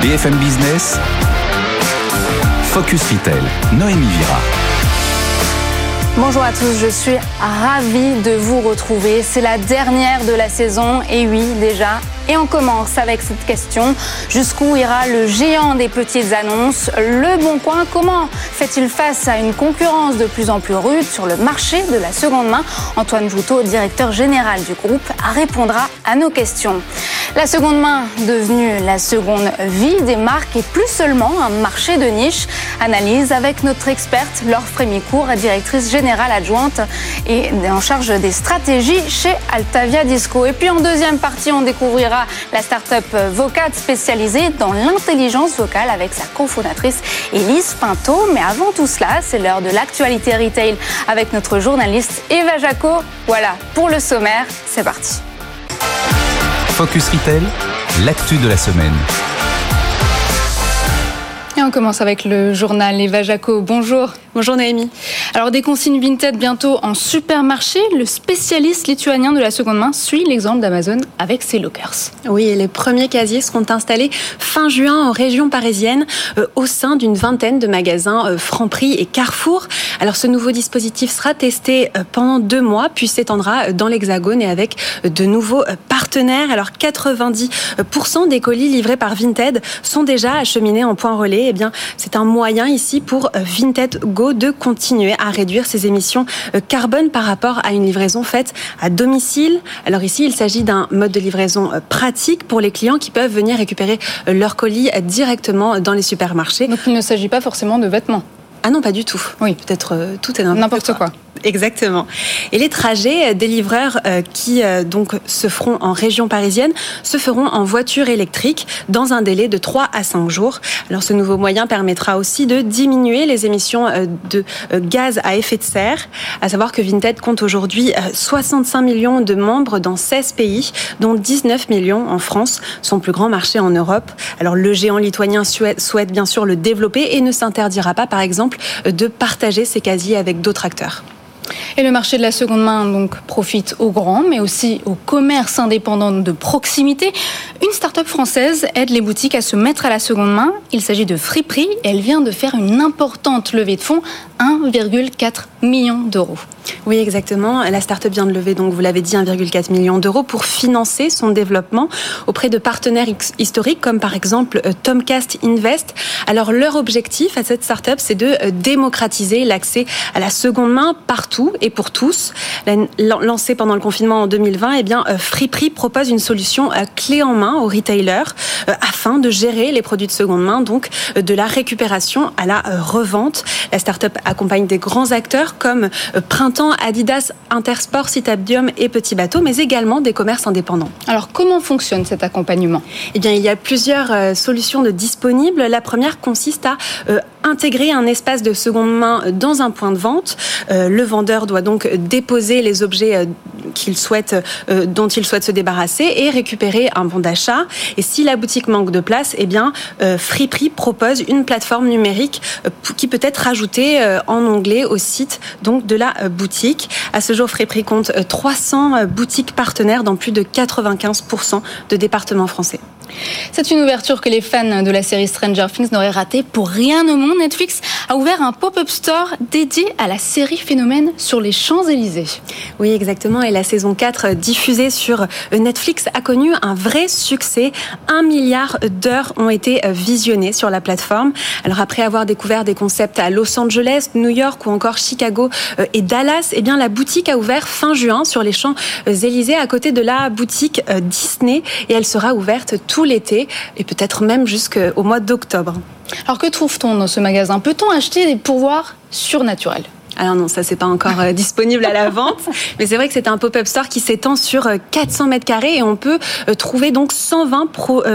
BFM Business, Focus Retail, Noémie Vira. Bonjour à tous, je suis ravie de vous retrouver. C'est la dernière de la saison et oui, déjà, et on commence avec cette question. Jusqu'où ira le géant des petites annonces? Le Bon Coin, comment fait-il face à une concurrence de plus en plus rude sur le marché de la seconde main? Antoine Joutot, directeur général du groupe, répondra à nos questions. La seconde main devenue la seconde vie des marques et plus seulement un marché de niche. Analyse avec notre experte Laure Frémicourt, directrice générale adjointe et en charge des stratégies chez Altavia Disco. Et puis en deuxième partie, on découvrira la start-up Vocat spécialisée dans l'intelligence vocale avec sa cofondatrice Elise Pinto. Mais avant tout cela, c'est l'heure de l'actualité retail avec notre journaliste Eva Jaco. Voilà, pour le sommaire, c'est parti. Focus Retail, l'actu de la semaine. Et on commence avec le journal Eva Jaco. Bonjour. Bonjour Naomi. Alors des consignes Vinted bientôt en supermarché, le spécialiste lituanien de la seconde main suit l'exemple d'Amazon avec ses lockers. Oui, les premiers casiers seront installés fin juin en région parisienne euh, au sein d'une vingtaine de magasins euh, Franprix et Carrefour. Alors ce nouveau dispositif sera testé euh, pendant deux mois puis s'étendra dans l'Hexagone et avec de nouveaux partenaires. Alors 90% des colis livrés par Vinted sont déjà acheminés en point relais. Eh bien, c'est un moyen ici pour Vinted Go de continuer à réduire ses émissions euh, carbone par rapport à une livraison faite à domicile. Alors ici, il s'agit d'un mode de livraison euh, pratique pour les clients qui peuvent venir récupérer euh, leur colis directement dans les supermarchés. Donc il ne s'agit pas forcément de vêtements. Ah non, pas du tout. Oui. Peut-être tout et n'importe quoi. Exactement. Et les trajets des livreurs euh, qui euh, donc se feront en région parisienne se feront en voiture électrique dans un délai de 3 à 5 jours. Alors ce nouveau moyen permettra aussi de diminuer les émissions euh, de gaz à effet de serre. À savoir que Vinted compte aujourd'hui 65 millions de membres dans 16 pays, dont 19 millions en France, son plus grand marché en Europe. Alors le géant lituanien souhaite bien sûr le développer et ne s'interdira pas par exemple de partager ses casiers avec d'autres acteurs. Et le marché de la seconde main donc profite aux grands, mais aussi aux commerces indépendants de proximité. Une start-up française aide les boutiques à se mettre à la seconde main. Il s'agit de Friperie. Elle vient de faire une importante levée de fonds, 1,4 million d'euros. Oui, exactement. La start-up vient de lever, donc vous l'avez dit, 1,4 million d'euros pour financer son développement auprès de partenaires historiques comme par exemple euh, Tomcast Invest. Alors leur objectif à cette start-up, c'est de euh, démocratiser l'accès à la seconde main partout et pour tous. Lancé pendant le confinement en 2020, eh bien euh, Friperie propose une solution clé en main aux retailers afin de gérer les produits de seconde main, donc de la récupération à la revente. La start-up accompagne des grands acteurs comme Printemps Adidas, Intersport, Citadium et Petit Bateau, mais également des commerces indépendants. Alors comment fonctionne cet accompagnement? Eh bien, il y a plusieurs euh, solutions de disponibles. La première consiste à euh, intégrer un espace de seconde main dans un point de vente. Euh, le vendeur doit donc déposer les objets qu'il souhaite, dont il souhaite se débarrasser et récupérer un bon d'achat. Et si la boutique manque de place, eh Friperie propose une plateforme numérique qui peut être ajoutée en onglet au site de la boutique à ce jour, Fréprix compte 300 euh, boutiques partenaires dans plus de 95% de départements français. C'est une ouverture que les fans de la série Stranger Things n'auraient raté pour rien au monde. Netflix a ouvert un pop-up store dédié à la série Phénomène sur les Champs-Élysées. Oui, exactement. Et la saison 4 diffusée sur Netflix a connu un vrai succès. Un milliard d'heures ont été visionnées sur la plateforme. Alors après avoir découvert des concepts à Los Angeles, New York ou encore Chicago euh, et Dallas, eh bien la boutique a ouvert fin juin sur les Champs-Élysées à côté de la boutique euh, Disney et elle sera ouverte tout l'été et peut-être même jusqu'au mois d'octobre. Alors que trouve-t-on dans ce magasin? Peut-on acheter des pourvoirs surnaturels? Alors non, ça c'est pas encore euh, disponible à la vente, mais c'est vrai que c'est un pop-up store qui s'étend sur 400 euh, mètres carrés et on peut euh, trouver donc 120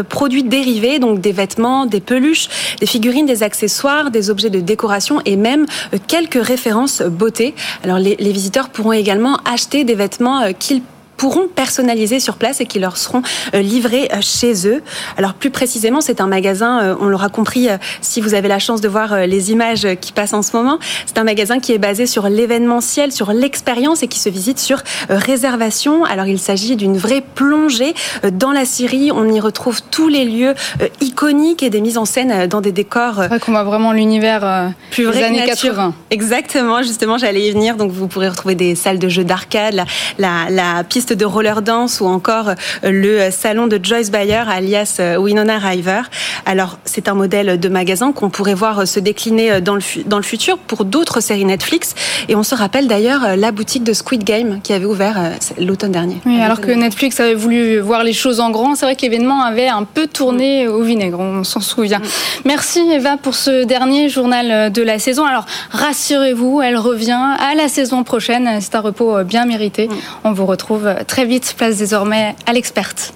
produits dérivés, donc des vêtements, des peluches, des figurines, des accessoires, des objets de décoration et même quelques références beauté. Alors les, les visiteurs pourront également acheter des vêtements qu'ils pourront personnaliser sur place et qui leur seront livrés chez eux. Alors plus précisément, c'est un magasin, on l'aura compris si vous avez la chance de voir les images qui passent en ce moment, c'est un magasin qui est basé sur l'événementiel, sur l'expérience et qui se visite sur réservation. Alors il s'agit d'une vraie plongée dans la Syrie. On y retrouve tous les lieux iconiques et des mises en scène dans des décors. C'est vrai qu'on voit vraiment l'univers plus des années 80. Exactement, justement, j'allais y venir. Donc vous pourrez retrouver des salles de jeux d'arcade, la, la, piste de roller dance ou encore euh, le salon de Joyce Bayer alias euh, Winona River. Alors c'est un modèle de magasin qu'on pourrait voir euh, se décliner dans le, dans le futur pour d'autres séries Netflix. Et on se rappelle d'ailleurs la boutique de Squid Game qui avait ouvert l'automne dernier. Oui, alors que Netflix avait voulu voir les choses en grand, c'est vrai que l'événement avait un peu tourné au vinaigre, on s'en souvient. Mm. Merci Eva pour ce dernier journal de la saison. Alors rassurez-vous, elle revient à la saison prochaine. C'est un repos bien mérité. On vous retrouve très vite. Place désormais à l'experte.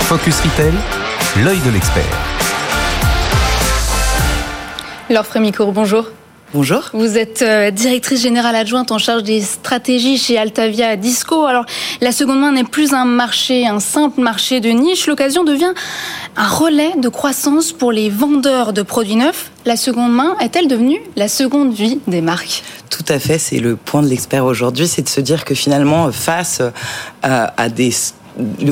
Focus Retail, l'œil de l'expert. Laure Frémicourt, bonjour. Bonjour. Vous êtes euh, directrice générale adjointe en charge des stratégies chez Altavia Disco. Alors, la seconde main n'est plus un marché, un simple marché de niche. L'occasion devient un relais de croissance pour les vendeurs de produits neufs. La seconde main est-elle devenue la seconde vie des marques? Tout à fait, c'est le point de l'expert aujourd'hui, c'est de se dire que finalement, face euh, à des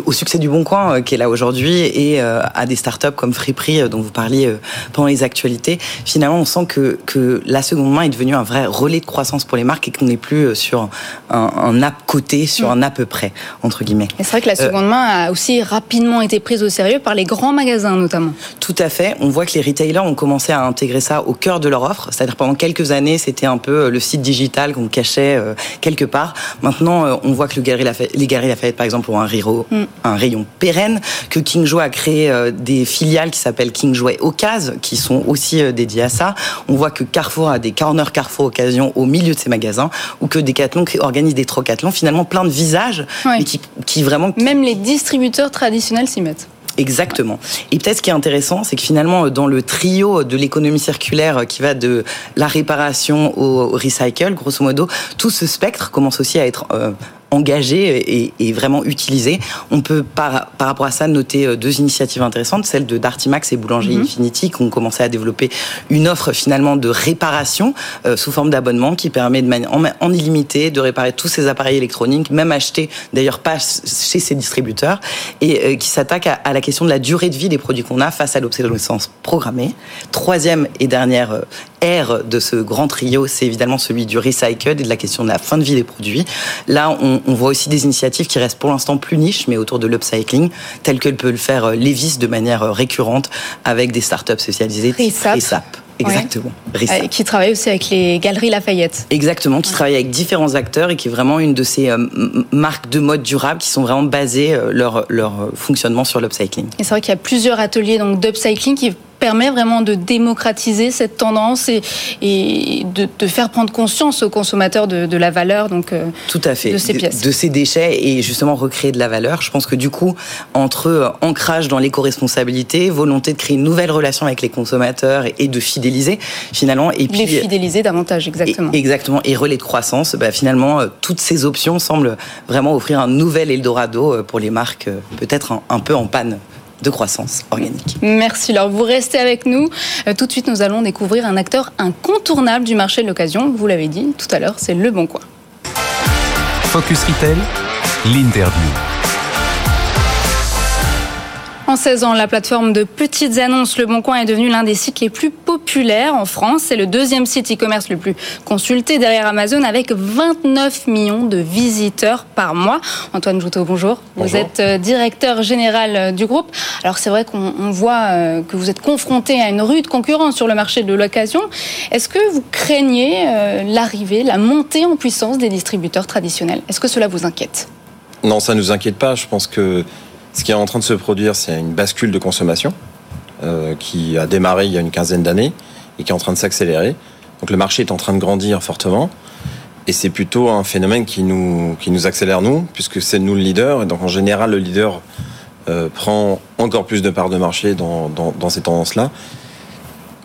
au succès du Bon Coin euh, qui est là aujourd'hui et euh, à des startups comme Friperie euh, dont vous parliez pendant les actualités, finalement on sent que, que la seconde main est devenue un vrai relais de croissance pour les marques et qu'on n'est plus sur un, un, app côté, sur un à peu près, entre guillemets. C'est vrai que la seconde main a aussi rapidement été prise au sérieux par les grands magasins notamment. Tout à fait. On voit que les retailers ont commencé à intégrer ça au cœur de leur offre. C'est-à-dire pendant quelques années, c'était un peu le site digital qu'on cachait quelque part. Maintenant, on voit que le Galerie Lafayette, les Galeries Lafayette, par exemple, ont un Riro un rayon pérenne, que King Joy a créé euh, des filiales qui s'appellent King Joy Occasion, qui sont aussi euh, dédiées à ça. On voit que Carrefour a des corners Carrefour Occasion au milieu de ses magasins, ou que Decathlon organise des trocathlons, finalement plein de visages, mais qui, vraiment... Même les distributeurs traditionnels s'y mettent. Exactement. Et peut-être ce qui est intéressant, c'est que finalement, dans le trio de l'économie circulaire qui va de la réparation au recycle, grosso modo, tout ce spectre commence aussi à être euh, engagé et, vraiment utilisé. On peut par, par rapport à ça noter euh, deux initiatives intéressantes, celle de Dartimax et Boulanger mhm. Infinity qui ont commencé à développer une offre finalement de réparation euh, sous forme d'abonnement qui permet de manière en, illimité de réparer tous ces appareils électroniques, même achetés d'ailleurs pas chez ces distributeurs et euh, qui s'attaque à, la question de la durée de vie des produits qu'on a face à l'obsolescence programmée. Troisième et dernière ère de ce grand trio, c'est évidemment celui du recycle et de la question de la fin de vie des produits. Là, on, on, voit aussi des initiatives qui restent pour l'instant plus niches, mais autour de l'upcycling, tel que peut le faire euh, Levis de manière euh, récurrente avec des startups spécialisées. Resap. Exactement. Ouais. Qui travaille aussi avec les galeries Lafayette. Exactement, qui travaille avec différents acteurs et qui est vraiment une de ces euh, marques de mode durable qui sont vraiment basées leur, leur fonctionnement sur l'upcycling. Et c'est vrai qu'il y a plusieurs ateliers donc d'upcycling qui permet vraiment de démocratiser cette tendance et, et de, de, faire prendre conscience aux consommateurs de, de la valeur donc euh, Tout à fait. de ces pièces. De, ces déchets et justement recréer de la valeur. Je pense que du coup, entre euh, ancrage dans l'éco-responsabilité, volonté de créer une nouvelle relation avec les consommateurs et, de fidéliser finalement. Et puis, Les fidéliser davantage, exactement. Et, exactement. Et relais de croissance, bah, finalement, euh, toutes ces options semblent vraiment offrir un nouvel Eldorado pour les marques peut-être un, un peu en panne de croissance organique. Merci Laure. Vous restez avec nous. Euh, tout de suite, nous allons découvrir un acteur incontournable du marché de l'occasion. Vous l'avez dit tout à l'heure, c'est Le Bon Coin. Focus Retail, l'interview. En 16 ans, la plateforme de petites annonces Le Bon Coin est devenue l'un des sites les plus populaires en France. C'est le deuxième site e-commerce le plus consulté derrière Amazon avec 29 millions de visiteurs par mois. Antoine Joutot, bonjour. Vous êtes euh, directeur général euh, du groupe. Alors c'est vrai qu'on voit euh, que vous êtes confronté à une rude concurrence sur le marché de l'occasion. Est-ce que vous craignez l'arrivée, la montée en puissance des distributeurs traditionnels? Est-ce que cela vous inquiète? Non, ça ne nous inquiète pas. Je pense que ce qui est en train de se produire, c'est une bascule de consommation euh, qui a démarré il y a une quinzaine d'années et qui est en train de s'accélérer. Donc le marché est en train de grandir fortement. Et c'est plutôt un phénomène qui nous, qui nous accélère, nous, puisque c'est nous le leader. Et donc en général, le leader euh, prend encore plus de parts de marché dans, dans, dans ces tendances-là.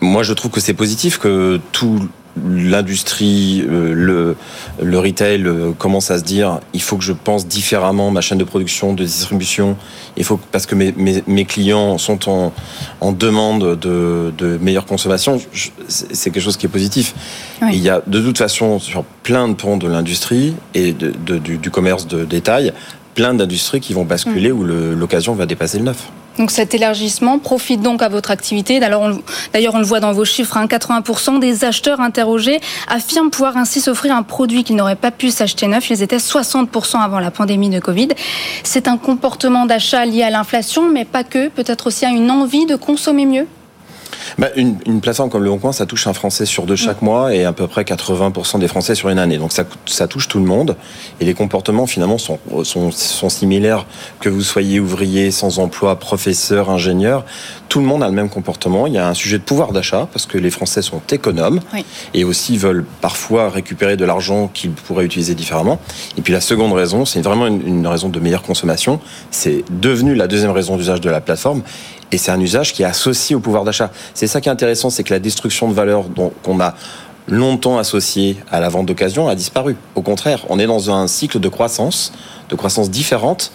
Moi, je trouve que c'est positif que tout l'industrie, euh, le, le retail euh, commence à se dire il faut que je pense différemment ma chaîne de production, de distribution. Il faut parce que mes, mes, mes clients sont en, en demande de, de meilleure consommation. C'est quelque chose qui est positif. Oui. Il y a de toute façon sur plein de pans de l'industrie et de, de, du, du, commerce de détail plein d'industries qui vont basculer mmh. où l'occasion va dépasser le neuf. Donc cet élargissement profite donc à votre activité. D'ailleurs, on, le voit dans vos chiffres, hein, 80% des acheteurs interrogés affirment pouvoir ainsi s'offrir un produit qu'ils n'auraient pas pu s'acheter neuf. Ils étaient 60% avant la pandémie de Covid. C'est un comportement d'achat lié à l'inflation, mais pas que, peut-être aussi à une envie de consommer mieux bah, une, une, plateforme comme Le Bon Coin, ça touche un Français sur deux chaque mmh. mois et à peu près 80% des Français sur une année. Donc ça, ça, touche tout le monde et les comportements finalement sont, sont, sont, similaires que vous soyez ouvrier, sans emploi, professeur, ingénieur. Tout le monde a le même comportement. Il y a un sujet de pouvoir d'achat parce que les Français sont économes oui. et aussi veulent parfois récupérer de l'argent qu'ils pourraient utiliser différemment. Et puis la seconde raison, c'est vraiment une, une raison de meilleure consommation. C'est devenu la deuxième raison d'usage de la plateforme et c'est un usage qui est associé au pouvoir d'achat. C'est ça qui est intéressant, c'est que la destruction de valeur qu'on a longtemps associée à la vente d'occasion a disparu. Au contraire, on est dans un cycle de croissance, de croissance différente,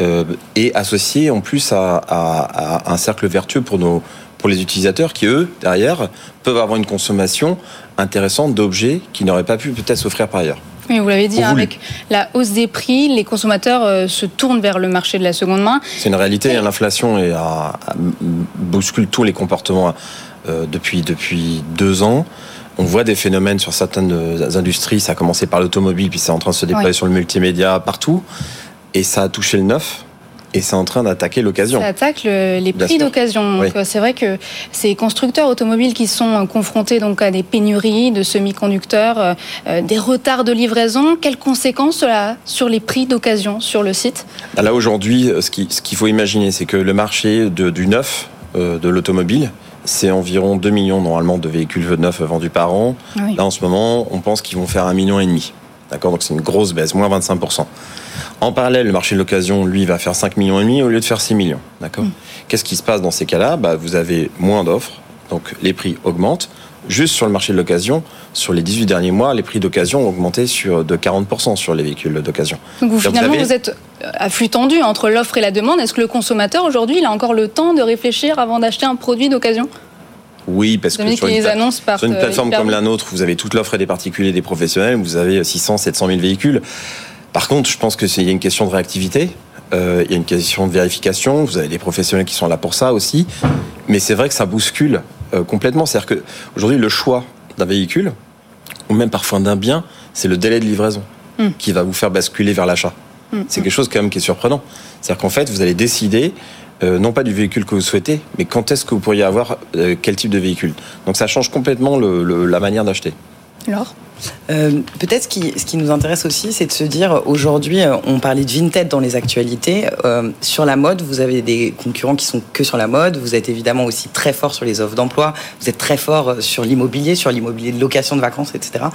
euh, et associé en plus à, un cercle vertueux pour nos pour les utilisateurs qui eux derrière peuvent avoir une consommation intéressante d'objets qui n'auraient pas pu peut-être s'offrir par ailleurs. Oui, vous l'avez dit, hein, avec la hausse des prix, les consommateurs euh, se tournent vers le marché de la seconde main. C'est une réalité, Et... l'inflation bouscule tous les comportements euh, depuis, depuis deux ans. On voit des phénomènes sur certaines industries, ça a commencé par l'automobile, puis c'est en train de se déployer sur le multimédia partout, et ça a touché le neuf et c'est en train d'attaquer l'occasion. Ça attaque le, les prix d'occasion. Oui. C'est vrai que ces constructeurs automobiles qui sont confrontés donc à des pénuries de semi-conducteurs, euh, des retards de livraison, quelles conséquences cela sur les prix d'occasion sur le site? Là aujourd'hui, ce qu'il ce faut imaginer, c'est que le marché de, du neuf euh, de l'automobile, c'est environ 2 millions normalement de véhicules neufs vendus par an. Oui. Là en ce moment, on pense qu'ils vont faire un million et demi. D'accord? Donc c'est une grosse baisse, moins 25%. En parallèle, le marché de l'occasion, lui, va faire 5 millions et demi au lieu de faire 6 millions. D'accord mmh. Qu'est-ce qui se passe dans ces cas-là? Bah, Vous avez moins d'offres, donc les prix augmentent. Juste sur le marché de l'occasion, sur les 18 derniers mois, les prix d'occasion ont augmenté sur, de 40% sur les véhicules d'occasion. Donc vous, finalement, vous, avez... vous, êtes à flux tendu entre l'offre et la demande. Est-ce que le consommateur, aujourd'hui, il a encore le temps de réfléchir avant d'acheter un produit d'occasion? Oui, parce que sur une, sur une, plateforme comme la nôtre, vous avez toute l'offre des particuliers et des professionnels, vous avez 600, 700 000 véhicules. Par contre, je pense qu'il y a une question de réactivité. Euh, il y a une question de vérification. Vous avez des professionnels qui sont là pour ça aussi. Mais c'est vrai que ça bouscule euh, complètement. C'est-à-dire qu'aujourd'hui, le choix d'un véhicule, ou même parfois d'un bien, c'est le délai de livraison mm. qui va vous faire basculer vers l'achat. Mm. C'est quelque chose quand même qui est surprenant. C'est-à-dire qu'en fait, vous allez décider euh, non pas du véhicule que vous souhaitez, mais quand est-ce que vous pourriez avoir euh, quel type de véhicule. Donc ça change complètement le, le, la manière d'acheter. Alors euh, Peut-être ce qui, ce qui nous intéresse aussi, c'est de se dire, aujourd'hui, on parlait de Vinted dans les actualités. Euh, sur la mode, vous avez des concurrents qui sont que sur la mode. Vous êtes évidemment aussi très fort sur les offres d'emploi. Vous êtes très fort sur l'immobilier, sur l'immobilier de location de vacances, etc.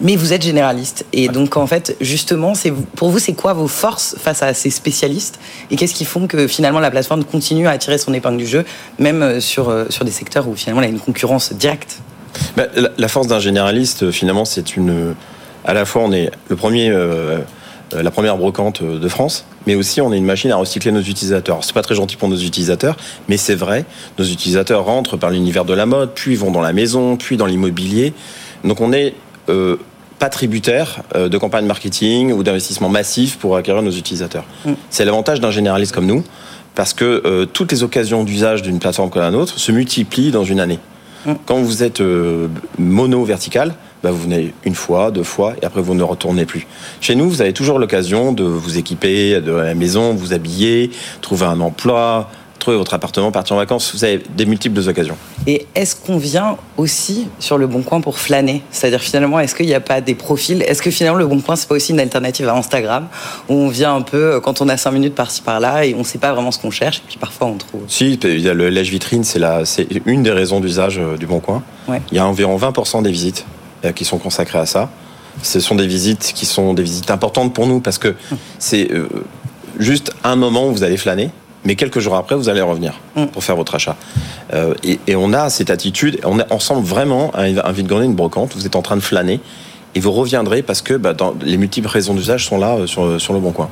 Mais vous êtes généraliste. Et ouais. donc, en fait, justement, pour vous, c'est quoi vos forces face à ces spécialistes? Et qu'est-ce qui font que finalement la plateforme continue à attirer son épingle du jeu, même sur, sur des secteurs où finalement y a une concurrence directe? Ben, la force d'un généraliste, finalement, c'est une. À la fois, on est le premier, euh, la première brocante de France, mais aussi on est une machine à recycler nos utilisateurs. C'est pas très gentil pour nos utilisateurs, mais c'est vrai. Nos utilisateurs rentrent par l'univers de la mode, puis vont dans la maison, puis dans l'immobilier. Donc on est euh, pas tributaire euh, de campagnes marketing ou d'investissements massifs pour acquérir nos utilisateurs. Mm. C'est l'avantage d'un généraliste comme nous, parce que euh, toutes les occasions d'usage d'une plateforme comme la nôtre se multiplient dans une année. Quand vous êtes euh, mono-vertical, bah vous venez une fois, deux fois, et après vous ne retournez plus. Chez nous, vous avez toujours l'occasion de vous équiper de la maison, vous habiller, trouver un emploi, trouver votre appartement, partir en vacances. Vous avez des multiples occasions. Et est-ce qu'on vient aussi sur le Bon Coin pour flâner? C'est-à-dire finalement, est-ce qu'il n'y a pas des profils? Est-ce que finalement le Bon Coin, c'est pas aussi une alternative à Instagram où on vient un peu quand on a cinq minutes par-ci par-là et on ne sait pas vraiment ce qu'on cherche et puis parfois on trouve. Si, il y a le lèche vitrine, c'est la, c'est une des raisons d'usage euh, du Bon Coin. Ouais. Il y a environ 20% des visites euh, qui sont consacrées à ça. Ce sont des visites qui sont des visites importantes pour nous parce que c'est euh, juste un moment où vous allez flâner mais quelques jours après, vous allez revenir Mm. pour faire votre achat. Euh, et, et on a cette attitude, on, est ensemble vraiment un, un vide-grenier, une brocante. Vous êtes en train de flâner et vous reviendrez parce que bah, dans, les multiples raisons d'usage sont là euh, sur, sur le bon coin.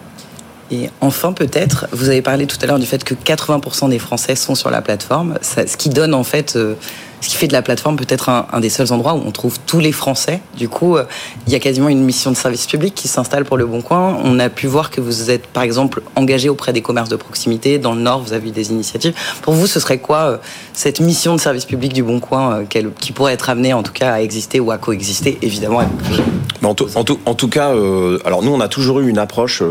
Et enfin, peut-être, vous avez parlé tout à l'heure du fait que 80% des Français sont sur la plateforme, ça- ce qui donne en fait, euh, ce qui fait de la plateforme peut-être un, des seuls endroits où on trouve tous les Français. Du coup, euh, il y a quasiment une mission de service public qui s'installe pour le Bon Coin. On a pu voir que vous êtes, par exemple, engagé auprès des commerces de proximité. Dans le Nord, vous avez eu des initiatives. Pour vous, ce serait quoi euh, cette mission de service public du Bon Coin euh, qui pourrait être amenée en tout cas à exister ou à coexister, évidemment en, tout, cas, alors nous, on a toujours eu une approche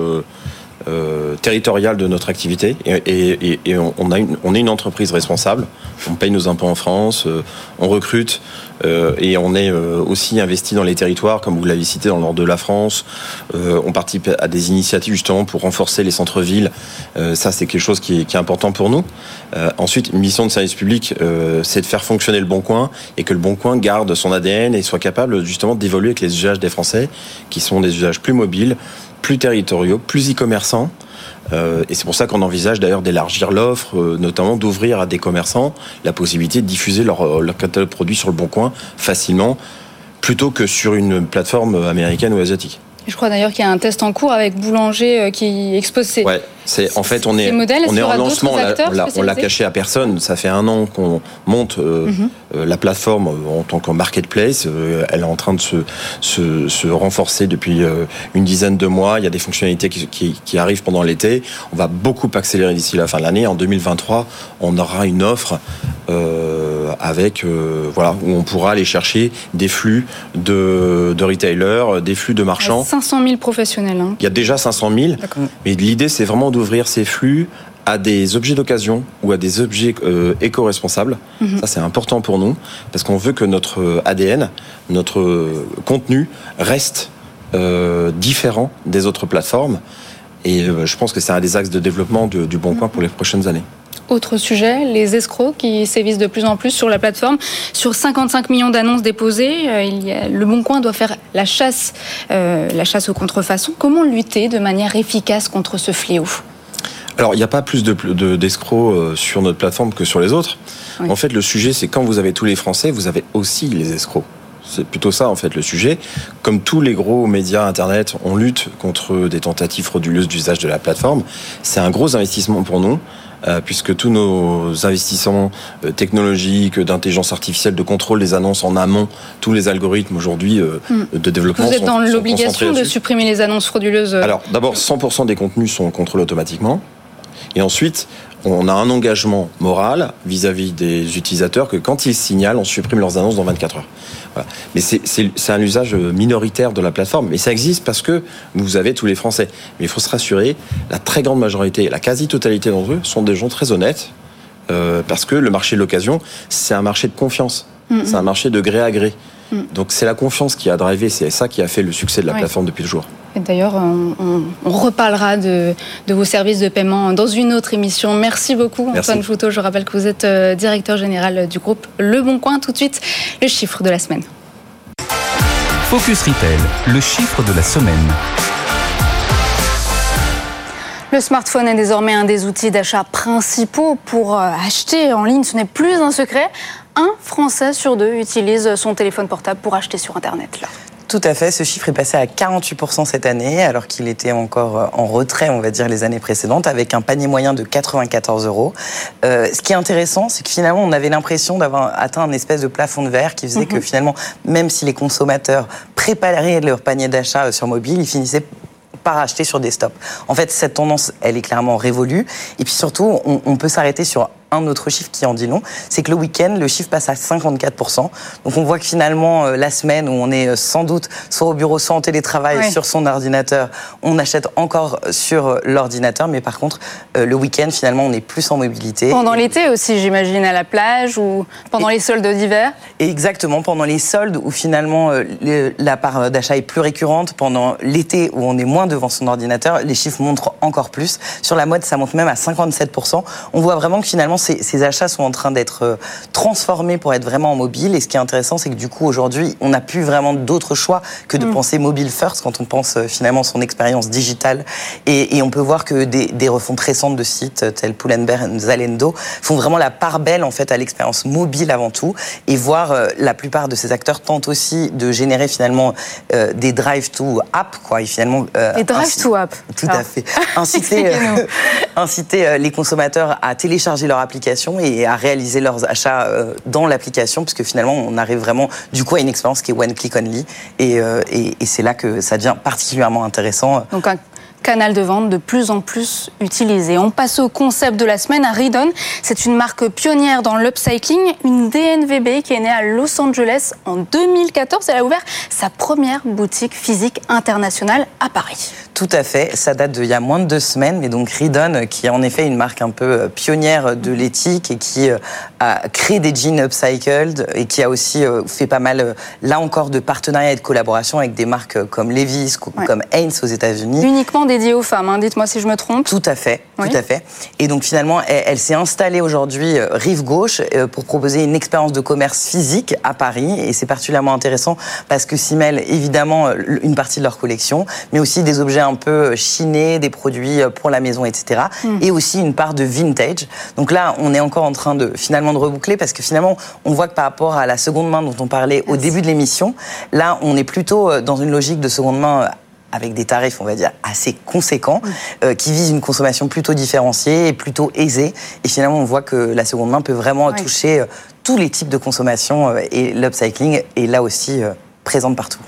euh, territoriale de notre activité et, on, est une entreprise responsable. On paye nos impôts en France, euh, on recrute euh, et on est euh, aussi investi dans les territoires, comme vous l'avez cité, dans le nord de la France. Euh, on participe à des initiatives justement pour renforcer les centres-villes. Ça, c'est quelque chose qui est, qui est important pour nous. Ensuite, mission de service public, c'est de faire fonctionner le Bon Coin et que le Bon Coin garde son ADN et soit capable justement d'évoluer avec les usages des Français, qui sont des usages plus mobiles, plus territoriaux, plus e-commerçants. Euh, et c'est pour ça qu'on envisage d'ailleurs d'élargir l'offre, euh, notamment d'ouvrir à des commerçants la possibilité de diffuser leur, euh, leur catalogue de produits sur le Bon Coin facilement, plutôt que sur une plateforme américaine ou asiatique. Je crois d'ailleurs qu'il y a un test en cours avec Boulanger qui expose ses, Ouais, c'est en fait on est modèles, on est en lancement, on l'a- on caché à personne. Ça fait un an qu'on monte euh, Mhm. euh, la plateforme euh, en tant que marketplace. Euh, elle est en train de se, se, se renforcer depuis euh, une dizaine de mois. Il y a des fonctionnalités qui, qui, qui arrivent pendant l'été. On va beaucoup accélérer d'ici la fin de l'année. En 2023, on aura une offre euh, avec euh, voilà où on pourra aller chercher des flux de, de retailers, des flux de marchands. 500 000 professionnels. hein. Il y a déjà 500 000, D'accord. mais l'idée c'est vraiment d'ouvrir ces flux à des objets d'occasion ou à des objets euh, éco-responsables. Mhm. Ça c'est important pour nous parce qu'on veut que notre euh, ADN, notre euh, contenu reste euh, différent des autres plateformes. Et euh, je pense que c'est un des axes de développement de- du Bon Coin pour les prochaines années. Autre sujet, les escrocs qui sévissent de plus en plus sur la plateforme. Sur 55 millions d'annonces déposées, euh, il y a, le Bon Coin doit faire la chasse, euh, la chasse aux contrefaçons. Comment lutter de manière efficace contre ce fléau? Alors, il n'y a pas plus de- de- d'escrocs euh, sur notre plateforme que sur les autres. Oui. En fait, le sujet, c'est quand vous avez tous les Français, vous avez aussi les escrocs. C'est plutôt ça, en fait, le sujet. Comme tous les gros médias Internet, on lutte contre des tentatives frauduleuses d'usage de la plateforme. C'est un gros investissement pour nous. Euh, puisque tous nos investissements euh, technologiques, d'intelligence artificielle, de contrôle des annonces en amont, tous les algorithmes aujourd'hui euh, de développement Vous êtes dans l'obligation de supprimer les annonces frauduleuses. Alors, d'abord, 100% des contenus sont contrôlés automatiquement. Et ensuite, on a un engagement moral vis-à-vis des utilisateurs que quand ils signalent, on supprime leurs annonces dans 24 heures. Voilà. Mais c'est- un usage minoritaire de la plateforme. Mais ça existe parce que vous avez tous les Français. Mais il faut se rassurer, la très grande majorité, la quasi-totalité d'entre eux sont des gens très honnêtes. euh, parce que le marché de l'occasion, c'est un marché de confiance. C'est un marché de gré à gré. Donc c'est la confiance qui a drivé, c'est ça qui a fait le succès de la Ouais. plateforme depuis toujours. Et D'ailleurs, on, on- on reparlera de, de vos services de paiement dans une autre émission. Merci beaucoup, Merci. Antoine Joutot. Je rappelle que vous êtes euh, directeur général du groupe Le Bon Coin. Tout de suite, le chiffre de la semaine. Focus Retail, le chiffre de la semaine. Le smartphone est désormais un des outils d'achat principaux pour euh, acheter en ligne. Ce n'est plus un secret. Un Français sur deux utilise son téléphone portable pour acheter sur Internet. Là. Tout à fait, ce chiffre est passé à 48% cette année, alors qu'il était encore euh, en retrait, on va dire, les années précédentes, avec un panier moyen de 94 euros. Euh, ce qui est intéressant, c'est que finalement, on avait l'impression d'avoir atteint un espèce de plafond de verre qui faisait que finalement, même si les consommateurs préparaient leur panier d'achat euh, sur mobile, ils finissaient par acheter sur desktop. En fait, cette tendance, elle est clairement révolue. Et puis surtout, on, on peut s'arrêter sur un autre chiffre qui en dit long, c'est que le week-end, le chiffre passe à 54%. Donc on voit que finalement, euh, la semaine où on est euh, sans doute soit au bureau, soit en télétravail, Ouais. sur son ordinateur, on achète encore sur euh, l'ordinateur, mais par contre, le week-end, finalement, on est plus en mobilité. Pendant l'été aussi, j'imagine, à la plage ou pendant les soldes d'hiver? Exactement, pendant les soldes où finalement le- la part d'achat est plus récurrente, pendant l'été où on est moins devant son ordinateur, les chiffres montrent encore plus. Sur la mode, ça monte même à 57%. On voit vraiment que finalement, ces, ces, achats sont en train d'être transformés pour être vraiment en mobile. Et ce qui est intéressant, c'est que du coup, aujourd'hui, on n'a plus vraiment d'autre choix que de mm. penser mobile first quand on pense finalement son expérience digitale. Et, et, on peut voir que des, des refontes récentes de sites tels Pull&Bear et Zalendo font vraiment la part belle en fait à l'expérience mobile avant tout. Et voir la plupart de ces acteurs tentent aussi de générer finalement des drive to app, quoi. Et finalement, des drive to app. Tout à fait. Inciter, inciter les consommateurs à télécharger leur application et à réaliser leurs achats euh, dans l'application, puisque finalement, on arrive vraiment du coup à une expérience qui est one click only. Et, euh, et, c'est là que ça devient particulièrement intéressant. Un canal de vente de plus en plus utilisé. On passe au concept de la semaine à Ridon. C'est une marque pionnière dans l'upcycling, une DNVB qui est née à Los Angeles en 2014. Elle a ouvert sa première boutique physique internationale à Paris. Tout à fait. Ça date d'il y a moins de deux semaines. Mais donc Ridon, qui est en effet une marque un peu euh, pionnière de l'éthique et qui euh, a créé des jeans upcycled et qui a aussi euh, fait pas mal, là encore, de partenariats et de collaborations avec des marques comme Levi's ou comme Hanes aux États-Unis. Uniquement dédié aux femmes, hein. dites-moi si je me trompe. Tout à fait, tout à fait. Et donc finalement, elle, s'est installée aujourd'hui rive gauche pour proposer une expérience de commerce physique à Paris. Et c'est particulièrement intéressant parce que s'y mêle évidemment une partie de leur collection, mais aussi des objets un peu chinés, des produits pour la maison, etc. Hmm. Et aussi une part de vintage. Donc là, on est encore en train de finalement de reboucler parce que finalement, on voit que par rapport à la seconde main dont on parlait au début de l'émission, là, on est plutôt euh, dans une logique de seconde main euh, avec des tarifs, on va dire, assez conséquents, euh, qui visent une consommation plutôt différenciée et plutôt aisée. Et finalement, on voit que la seconde main peut vraiment toucher tous les types de consommation et l'upcycling est là aussi présente partout.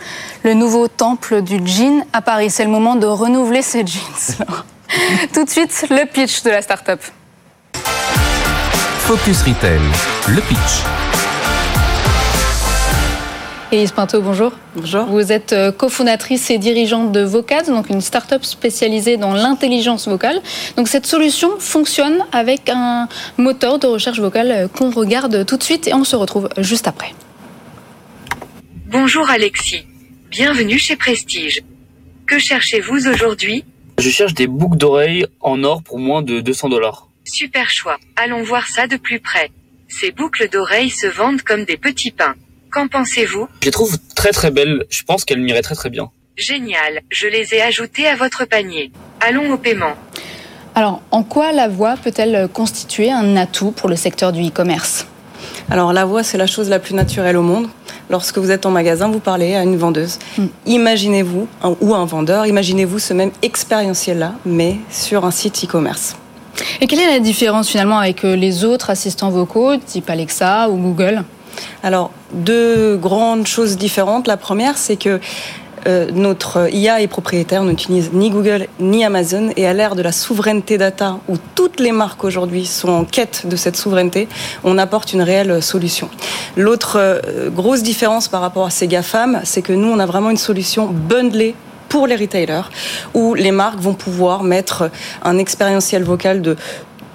Le nouveau temple du jean à Paris, c'est le moment de renouveler ses jeans. Tout de suite, le pitch de la start-up. Focus Retail, le pitch. Élise Pinto, bonjour. Bonjour. Vous êtes euh, cofondatrice et dirigeante de Vocad, donc une start-up spécialisée dans l'intelligence vocale. Donc cette solution fonctionne avec un moteur de recherche vocale euh, qu'on regarde tout de suite et on se retrouve juste après. Bonjour Alexis. Bienvenue chez Prestige. Que cherchez-vous aujourd'hui? Je cherche des boucles d'oreilles en or pour moins de 200 dollars. Super choix. Allons voir ça de plus près. Ces boucles d'oreilles se vendent comme des petits pains. Qu'en pensez-vous? Je les trouve très très belles. Je pense qu'elles m'iraient très très bien. Génial. Je les ai ajoutées à votre panier. Allons au paiement. Alors, en quoi la voix peut-elle constituer un atout pour le secteur du e-commerce? Alors la voix, c'est la chose la plus naturelle au monde. Lorsque vous êtes en magasin, vous parlez à une vendeuse. Hmm. Imaginez-vous, ou un vendeur, imaginez-vous ce même expérientiel-là, mais sur un site e-commerce. Et quelle est la différence finalement avec euh, les autres assistants vocaux, type Alexa ou Google? Alors, deux grandes choses différentes. La première, c'est que euh, notre IA est propriétaire, on n'utilise ni Google ni Amazon, et à l'ère de la souveraineté data, où toutes les marques aujourd'hui sont en quête de cette souveraineté, on apporte une réelle solution. L'autre euh, grosse différence par rapport à ces GAFAM, c'est que nous, on a vraiment une solution bundlée pour les retailers, où les marques vont pouvoir mettre un expérientiel vocal de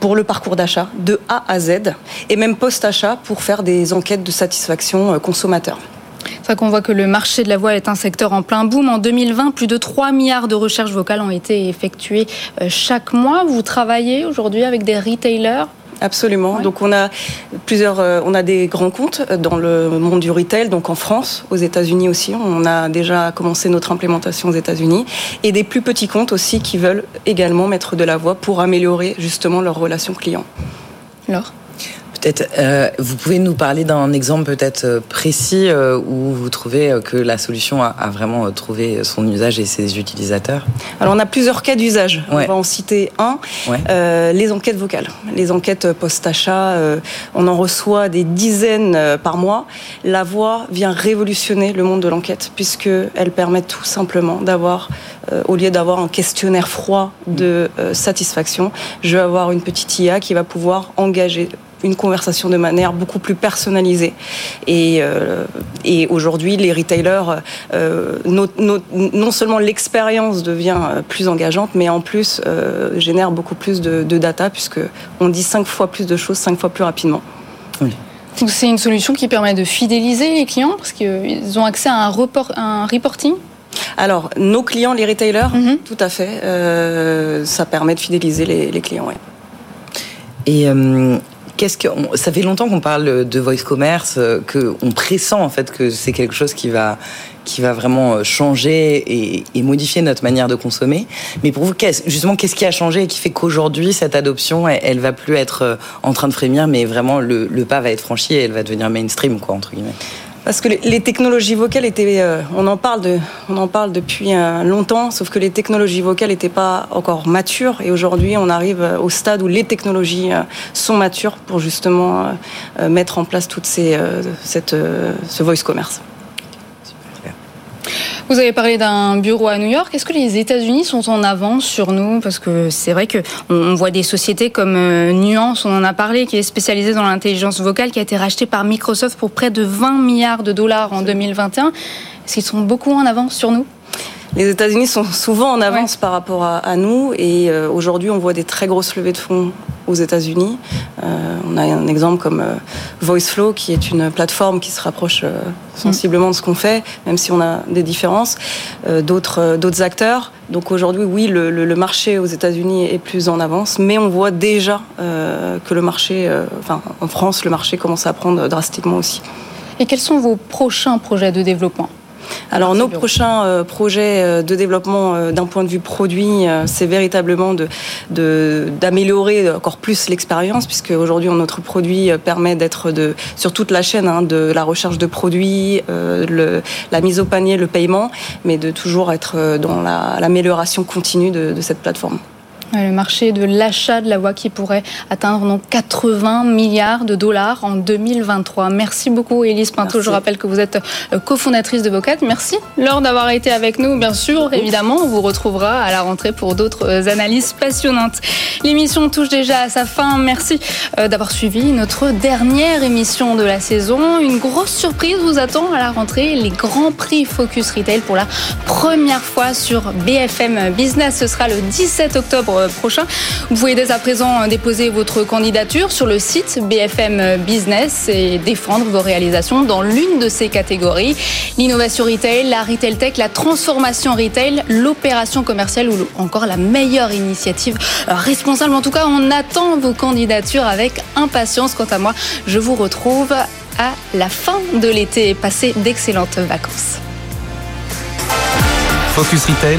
pour le parcours d'achat de A à Z et même post-achat pour faire des enquêtes de satisfaction euh, consommateur. C'est vrai qu'on voit que le marché de la voix est un secteur en plein boom. En 2020, plus de 3 milliards de recherches vocales ont été effectuées euh, chaque mois. Vous travaillez aujourd'hui avec des retailers? Absolument. Donc on a plusieurs, euh, on a des grands comptes dans le monde du retail, donc en France, aux États-Unis aussi. On a déjà commencé notre implémentation aux États-Unis et des plus petits comptes aussi qui veulent également mettre de la voix pour améliorer justement leur relation client. Alors Peut-être, euh, vous pouvez nous parler d'un exemple peut-être euh, précis euh, où vous trouvez que la solution a, vraiment trouvé son usage et ses utilisateurs? Alors, on a plusieurs cas d'usage. On va en citer un. les enquêtes vocales, les enquêtes post-achat. on en reçoit des dizaines par mois. La voix vient révolutionner le monde de l'enquête puisque elle permet tout simplement d'avoir, au lieu d'avoir un questionnaire froid de satisfaction, je vais avoir une petite IA qui va pouvoir engager une conversation de manière beaucoup plus personnalisée. Et, euh, et aujourd'hui, les retailers, euh, non seulement l'expérience devient euh, plus engageante, mais en plus euh, génère beaucoup plus de, de, data, puisque on dit cinq fois plus de choses, cinq fois plus rapidement. Oui. Donc c'est une solution qui permet de fidéliser les clients parce qu'ils ont accès à un, report, un reporting? Alors, nos clients, les retailers, mm-hmm. tout à fait. Euh, ça permet de fidéliser les, les clients. Et qu'est-ce que ça fait longtemps qu'on parle de voice commerce, euh, que on pressent en fait que c'est quelque chose qui va qui va vraiment euh, changer et, modifier notre manière de consommer. Mais pour vous, justement, qu'est-ce qui a changé et qui fait qu'aujourd'hui cette adoption, elle, elle va plus être euh, en train de frémir, mais vraiment le, le pas va être franchi et elle va devenir mainstream, quoi, entre guillemets? Parce que les, technologies vocales étaient, euh, on en parle de, on en parle depuis euh, longtemps, sauf que les technologies vocales n'étaient pas encore matures. Et aujourd'hui, on arrive euh, au stade où les technologies euh, sont matures pour justement euh, euh, mettre en place euh, ce voice commerce. Vous avez parlé d'un bureau à New York. Est-ce que les États-Unis sont en avance sur nous? Parce que c'est vrai que on- on voit des sociétés comme euh, Nuance, on en a parlé, qui est spécialisée dans l'intelligence vocale, qui a été rachetée par Microsoft pour près de 20 milliards de dollars en 2021. Est-ce qu'ils sont beaucoup en avance sur nous? Les États-Unis sont souvent en avance par rapport à, à nous et euh, aujourd'hui on voit des très grosses levées de fonds aux États-Unis. Euh, on a un exemple comme euh, VoiceFlow qui est une plateforme qui se rapproche euh, sensiblement de ce qu'on fait, même si on a des différences. D'autres d'autres acteurs. Donc aujourd'hui oui le, le- le marché aux États-Unis est plus en avance, mais on voit déjà que le marché, enfin en France le marché commence à prendre drastiquement aussi. Et quels sont vos prochains projets de développement? Alors nos prochains euh, projets euh, de développement euh, d'un point de vue produit, euh, c'est véritablement de de- d'améliorer encore plus l'expérience, puisque aujourd'hui notre produit permet d'être de sur toute la chaîne, hein, de la recherche de produits, le, la mise au panier, le paiement, mais de toujours être dans la- l'amélioration continue de, de cette plateforme. Le marché de l'achat de la voix qui pourrait atteindre donc 80 milliards de dollars en 2023. Merci beaucoup, Élise Pinto. Merci. Je rappelle que vous êtes euh, cofondatrice de Vocat. Merci, Laure, d'avoir été avec nous. Bien sûr, évidemment, on vous retrouvera à la rentrée pour d'autres euh, analyses passionnantes. L'émission touche déjà à sa fin. Merci euh, d'avoir suivi notre dernière émission de la saison. Une grosse surprise vous attend à la rentrée. Les grands prix Focus Retail pour la première fois sur BFM Business. Ce sera le 17 octobre prochain. Vous pouvez dès à présent euh, déposer votre candidature sur le site BFM Business et défendre vos réalisations dans l'une de ces catégories. L'innovation retail, la retail tech, la transformation retail, l'opération commerciale ou encore la meilleure initiative euh, responsable. En tout cas, on attend vos candidatures avec impatience. Quant à moi, je vous retrouve à la fin de l'été. Passez d'excellentes vacances. Focus Retail,